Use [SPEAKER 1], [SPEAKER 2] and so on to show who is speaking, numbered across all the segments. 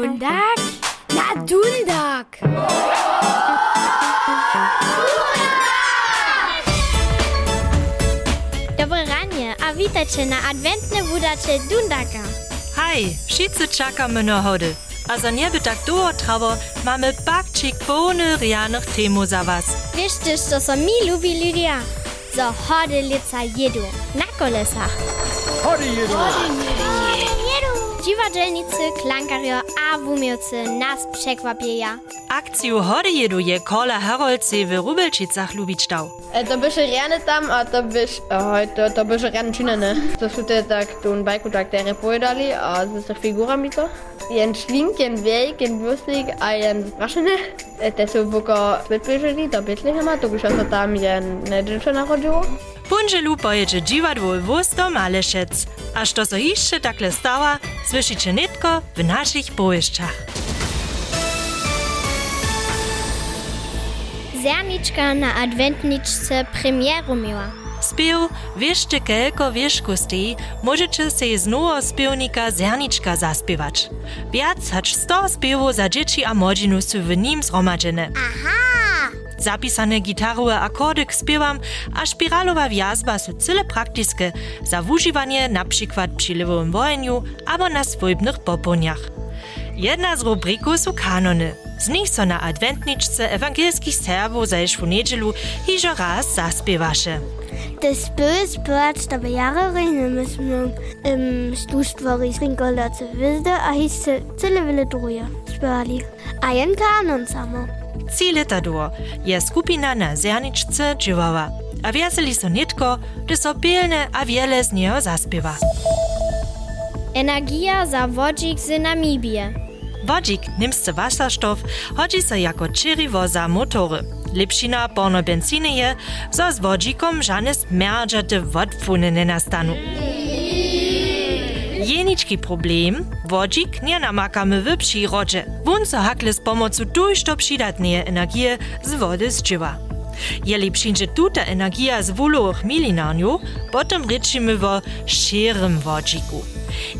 [SPEAKER 1] Mundak? Na Dundak! Dobre ranie, a witajcie na adwentne wudacze Dundaka.
[SPEAKER 2] Hej, wszyscy czekamy na hody. A za nie by tak długo trwało, mamy bakcik pełny rianych temu za was.
[SPEAKER 1] Wiesz też, to są mi lubi ludia. Za hody lica jedu. Na kolesach.
[SPEAKER 3] Hody jedu!
[SPEAKER 1] Dziwadelnicy, klankario a wumielcy nas przekłapieja.
[SPEAKER 2] Akciju hody jedu je Kola Herolce w Rubelčicach lubić dał.
[SPEAKER 4] E, to byś rjane tam, a to byś, oh, to, to byś rjane činene. To su te tak, tu bajku tak tere pojedali, a z tych figurami to. Jen šlink, jen wiejk, jen würstig, a jen zbrašene. E, te su vuko vytběžili do Betlehema, to byś se tam jen nedjelče narodziło.
[SPEAKER 2] Punželu pojedzie dziwadło Wosto Malešec. A što so jeszcze takle stała, słyszycie nitko w naszych bołyszczach.
[SPEAKER 1] Zerniczka na adwentniczce premieru miała.
[SPEAKER 2] Spiew Wieszcie kelko wieszkosti możecie się znowu spiewnika Zerniczka zaspiewać. Wiac hacz 100 spiewów za dzieci a młodzinu su w nim zgromadzene. Zapisane gitarowe akordy k spiewam, a spiralowa wjazba su cyle praktiskie za używanie na przykład przy lewowym wojeniu albo na poponiach. Jedna z rubrików su kanony. Z nich so na adwentniczce ewangelskich Serbów zajszł niedzielu hižo raz zaspiewaše.
[SPEAKER 5] Das Böse Birds da Jahre rein müssen im Stustwori Ringola zu Wilde, a hieße Zillewille Droja, Spörli. Ein Kanon samo.
[SPEAKER 2] Trzy dło je skupina na Zerniczce dżywała, a wieseli so nitko, gdy so bielne a wiele z niego zaspiewa.
[SPEAKER 1] Energia za wodzik z Namibie.
[SPEAKER 2] Wodzik, niemscy wasserstoff, chodzi so jako čirivo za motory. Lepšina porno benziny je, zo z wodzikom żane smerdżate wodfuny nie nastanu. Jeniczki problem, wodzik nie namakamy w przyrodzie. Wun so hakle z pomocą tujšto przydatnej energii z wody zdziwa. Jeli przyjdzie tuta energia z wulowych milinarniu, potem ryczymy o szyrym wodziku.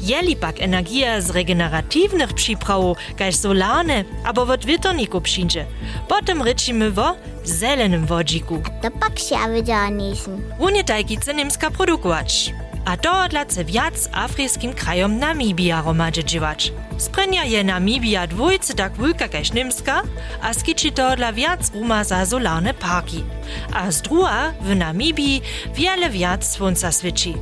[SPEAKER 2] Jeli pak energia z regeneratywnych przyprawów, kaž solarne, albo od wietorniku przyjdzie, potem ryczymy o zelenym wodziku.
[SPEAKER 5] Da pak się widziała niesen.
[SPEAKER 2] Unie tajkice nimska produkować. A to dla se wiac afryjskim krajom Namibia romadže dziwać. Sprenja je Namibia dwójce tak wulka kaž Nimska, a skiči to dla wiac ruma za solarne parki. A z druga w Namibii wiele wiac słońca świeci.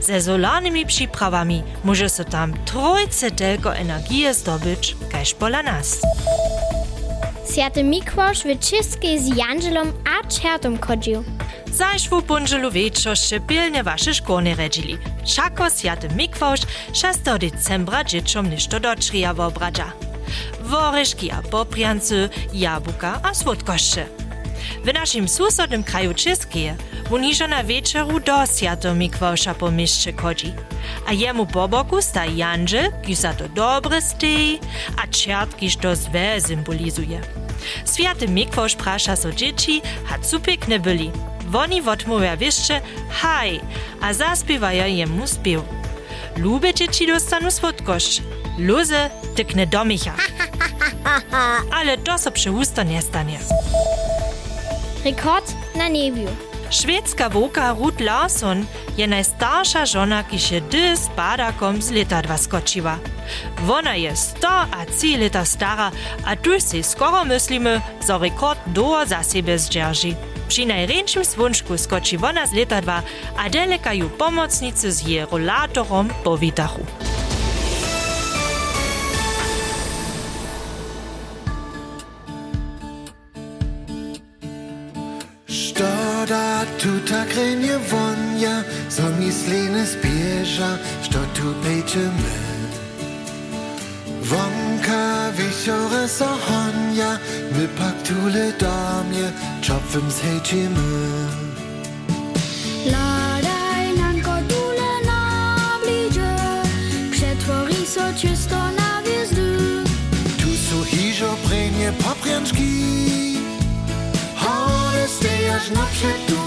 [SPEAKER 2] Ze solarnymi przyprawami może so tam trojce tylko energii zdobyć, kaž pola nas.
[SPEAKER 1] Sjate Mikłosz w czystkie z Jangelom a Czertom chodził.
[SPEAKER 2] Zaś w punżelu wieczoście pilnie wasze szkolne redzili. Szako sjate Mikwausz 6 decembra dzieciom ništo dočrija w obradza. Woreszki a popriancy, jabłka a słodkoście. W naszym susodnym kraju Czeskie uniżo na wieczeru do Sjato Mikwausza po mieście chodzi. A jemu po boku sta Janże, za to dobre stej, a czert, kiż to złe symbolizuje. Święty Mikwausz prasza so dzieci, a cu piękne byli. Woni odmówia jeszcze haj, a zaspiewają jemu spiew. Lube dzieci dostanu słodkość. Luze tykne do micha. Ale to so przy usto nie stanie.
[SPEAKER 1] Rekord na Nebiju.
[SPEAKER 2] Švedska voka Ruth Larson je najstarša žena, ki še D s padakom z leta 2 skočiva. Ona je 103 leta stara, a tu si skoro mislimo, za rekord dolgo za sebe zdrži. Pri najrenšem svunčku skoči ona z leta 2, a deleka ju pomocnice z je rolatorom po
[SPEAKER 6] vitahu. Da tu tak renje vonja, so mi slene zbieża, što tu med. Wonka wieczore so honja, my pak tule do mnie, czopwym zhejczymy.
[SPEAKER 7] Ladaj nanko tule na blidzie, przetwori so czysto na wjezdy.
[SPEAKER 6] Tu su hižo prenje poprjančki, należna przytul.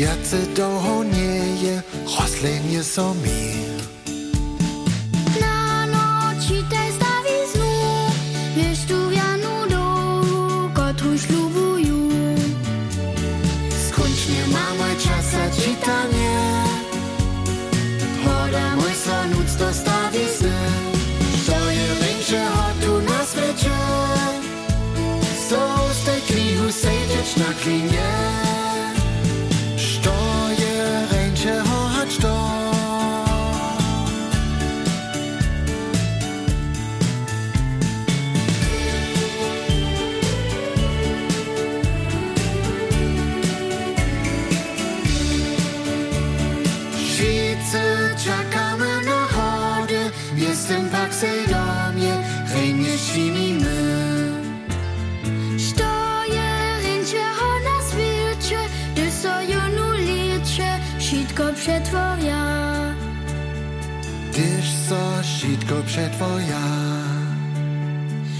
[SPEAKER 6] Viace dlho nie je, roslenie so Objet voyage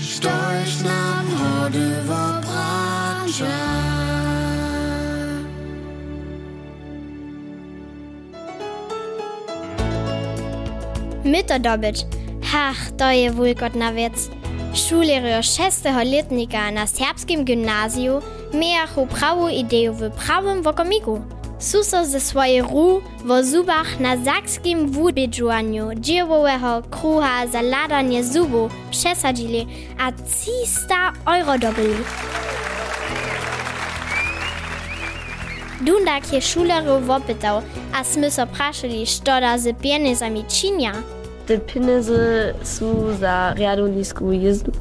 [SPEAKER 6] Storch nam
[SPEAKER 1] Hordeva Brancha Mytodobyć. Ach, to je wulgotnawiec. Šulerijo šestého letnika na serbskim gymnaziju mejahu pravu ideju v pravem vokomiku. Suso ze swojej ru wo zubach na zakskim wubidżuaniu dziełowego kruha za ladanie zubów przesadzili, a 300 euro dobyli. Dundak je šulerov wopytał, a smy so praszili, što da z pieniędzmi činia.
[SPEAKER 3] Te pieniądze są za riadonisku jezdu.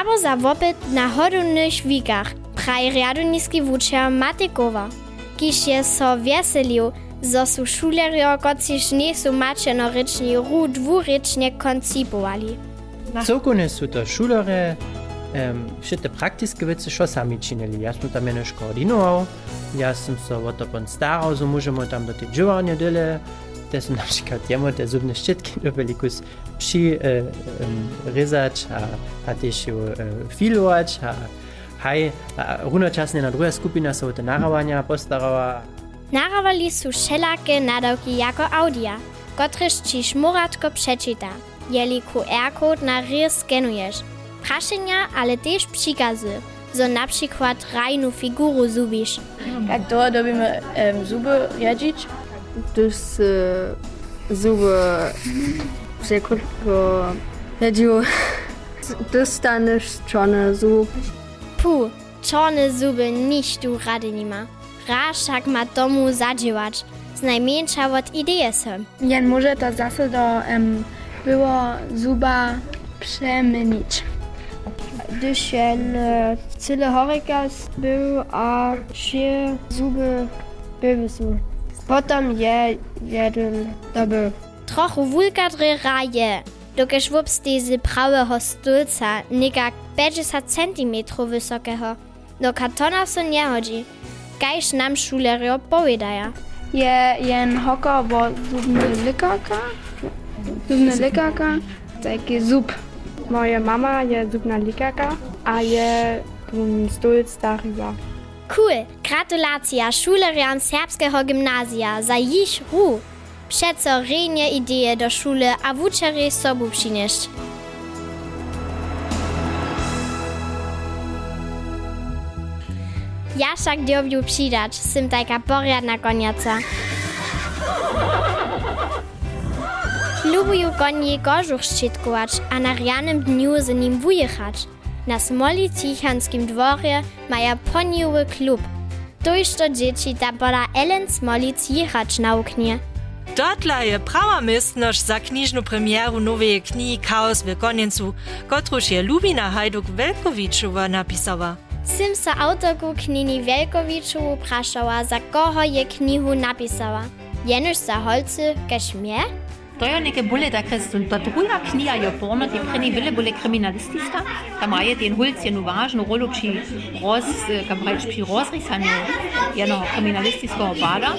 [SPEAKER 1] Abo za wopyt na hodownych wikach praj riadoniski wučer Matikowa, kiž je so veselił, zo su šulerjo, kociž nisu mačeno-rečni ru dvurečne koncipowali.
[SPEAKER 8] Cokone su to šulere, um, všette praktiske veci, čo sami činili. Ja som tam jenož koordinoval, ja som sa o to pon staral, so môžeme tam do tej džuvárne dole, te som napríklad jemu te zubné štítky dobili kus psi e, um, rezać, a, a tiež ju haj, a runočasne na druhá skupina sa o te naravania postarała,
[SPEAKER 1] Narawali su wszelakie nadawki jako audia, kotryż ci szmuratko przeczyta. Jeli QR-kod na rys skenujesz. Praszenia, ale też przykazy, zo na przykład rajnu figuru zubisz.
[SPEAKER 4] Jak to dobimy um, zuby jedzić?
[SPEAKER 3] Gdyż se zuby się krótko jedziło, dostaniesz czarny zub.
[SPEAKER 1] Puh, czarne zuby niż tu rady nie ma. Raszak ma domu zadziewać, z najmniejsza od idei są.
[SPEAKER 9] Jen może to zase do um, było zuba przemienić.
[SPEAKER 4] Gdyż jen e, cyle horykas był, a trzy zuby były su. Potem je jeden dobył.
[SPEAKER 1] Trochu wulkadry raje, dokeż wups diese prawego stulca, nikak 50 cm wysokego. Do kartona so nie chodzi, kajż nam szulerio powiedaja.
[SPEAKER 9] Je jen hoko bo zubny lekarka. Zubny lekarka, taki zub. Moja mama je zubna lekarka, a je stulc darüber.
[SPEAKER 1] Cool, gratulacja szulerian serbskiego gimnazja za ich ru. Przeco renie idee do szule, a wuczeri sobu przynieść. Ja však dobiu přidať, som taká poriadna koniaca. Lubujú konie kožuch ščitkovač a na rianym dniu z nim vujechać. Na smoli Cichanskim dworze maja poniuły klub. Tuż to dzieci ta poda Ellen Smolic jechać nauknie.
[SPEAKER 2] Dotla je prava mestnož za knjižno premijeru nove knjige Kaos v Konjencu, kotruž je Lubina Hajduk Velkovičova napisała.
[SPEAKER 1] Sim sa autorku knjini Velkovičovu prašała, za koho je knjihu napisała. Jenusz za Holce Kašmir?
[SPEAKER 10] To je nekaj bolje, da je ta druga knjiga, jo porno, ti prvi bili bolj kriminalistična, tam je ten Hulc je važno rolo pri, roz, kam reč, pri razrisanju jednog kriminalističnega opada.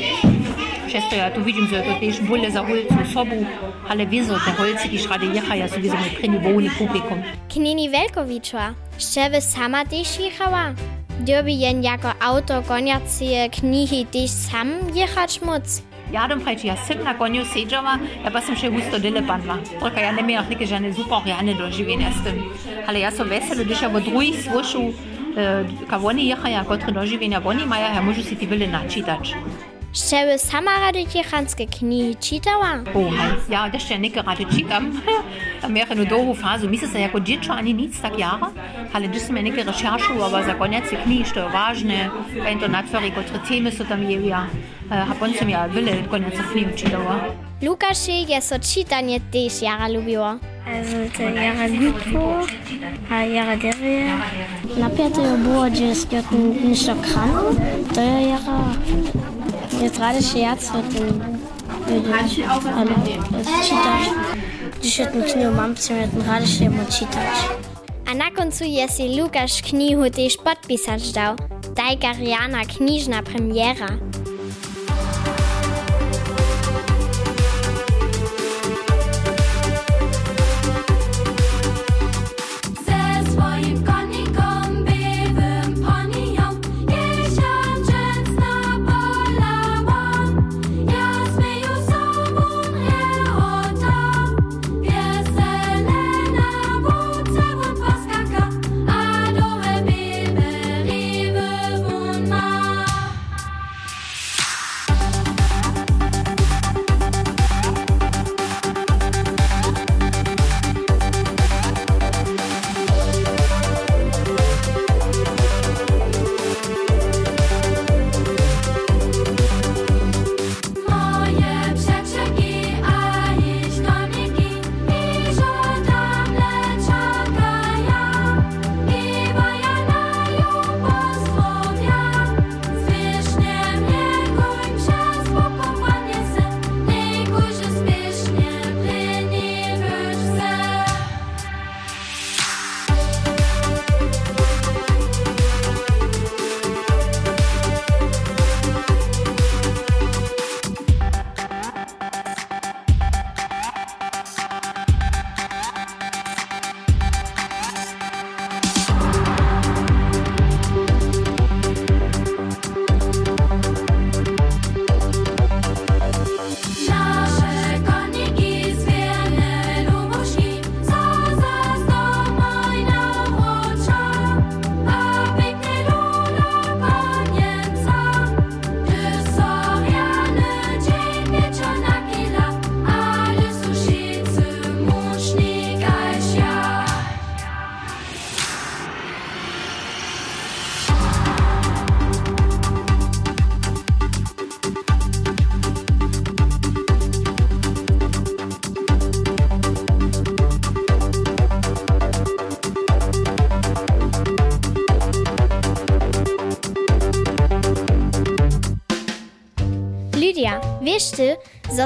[SPEAKER 10] Bada. Često ja tu vidim, že je to tež bolje za hulcu sobu, ale vizo, te holci, ki šrade jehaja, so vizo mi preni volni publikum.
[SPEAKER 1] Knini Velkovičova, šče vy sama tež jechała? Derby jen jako autor goniacie knihy też sam jechać moc.
[SPEAKER 10] Ja dam frajči, ja sem na konju sedžava, ja pa sem še husto dele padla. Troka ja ne imela neke žene super realne doživljenja s tem. Ale ja so veselo, da še v drugih svošu, ka oni jechaja, kotre doživljenja oni imajo, ja možu si ti bile načitać.
[SPEAKER 1] Šeły sama rady jechanskie knihy czytała?
[SPEAKER 10] O, hej, ja jeszcze nie rady czytam. A miałem jedną długą fazę. Myślę, że jako dziecko ani nic tak jara, ale gdzieś mnie nie recherchu, aber za koniec knihy, to jest ważne, wenn to natwory, które temy są tam jewia. A potem ja wiele koniec knihy czytała.
[SPEAKER 1] Lukasz je so czytanie też jara lubiła.
[SPEAKER 5] Also to jara gutpo, a jara derie. Na piątej było, że jest ništo kranu, to je jara. Jetzt gerade Scherz mit dem. Ähm, Hallo, das ist Cheetah. Dzisiaj knio mam przymiotny harszy, bo czytać.
[SPEAKER 1] A na końcu jest i Lukasz Knihu, też podpisać dał. Daj Gariana Kniżna premiera.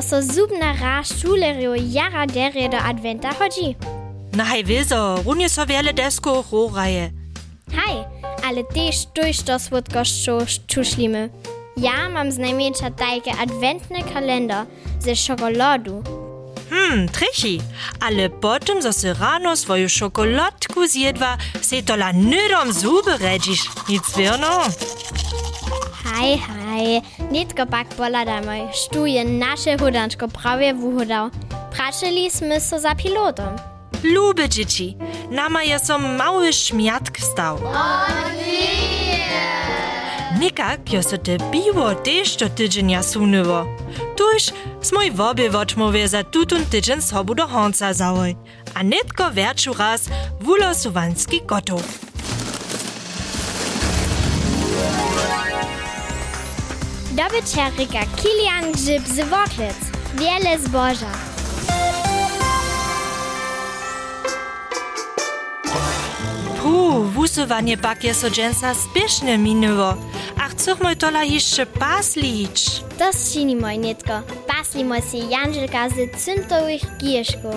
[SPEAKER 1] Że so zubna ra szulerio jara derie do adventa chodzi?
[SPEAKER 2] Na hej wieso, runie so wiele desko roraje.
[SPEAKER 1] Hej, ale też durch to słodkością czuszlimy. Ja mam znajmniejsza tajke adwentny kalender ze czekoladu.
[SPEAKER 2] Hmm, trichi, ale potem, zo se rano swoją czekoladku zjedwa, se to la nydom zuby redzisz. Nic wierno?
[SPEAKER 1] Hej, hej, nitko pak poladamy. Stuje nasze hudanczko prawie wuhodał. Praczyliśmy so za pilotem.
[SPEAKER 2] Lube dzieci, nama je so mały szmiatk stał. Nikak jo so te piwo też do tydzienia sunyło. Tuż smoj wobie woczmowie za tutun tydzień sobu do honca załoj. A nitko werczu raz wulosowanski gotów.
[SPEAKER 1] Dobyciarika Kilian Grzyb z Woklic. Wiele zboża.
[SPEAKER 2] Puh, wusowanie pak je so dżęsa spiesznie minęło. A chcemy tola jeszcze paslicz.
[SPEAKER 1] To sčini moj nitko. Paslimo si Janželka z cyntowych gieszków.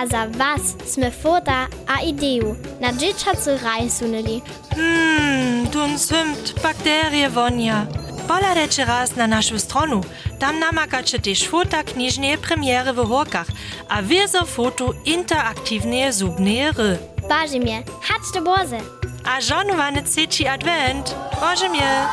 [SPEAKER 1] A za was sme fota a ideju na dzieciacy raj sunęli.
[SPEAKER 2] Hmm, tun symt bakterie wonia. Poladajcie raz na naszą stronę. Tam namakacie też fota kniżnej premiery w Horkach, a wiezo foto interaktywne zubne ry.
[SPEAKER 1] Barzy mnie, hacz do boze.
[SPEAKER 2] A żonowany trzeci advent. Boże mnie.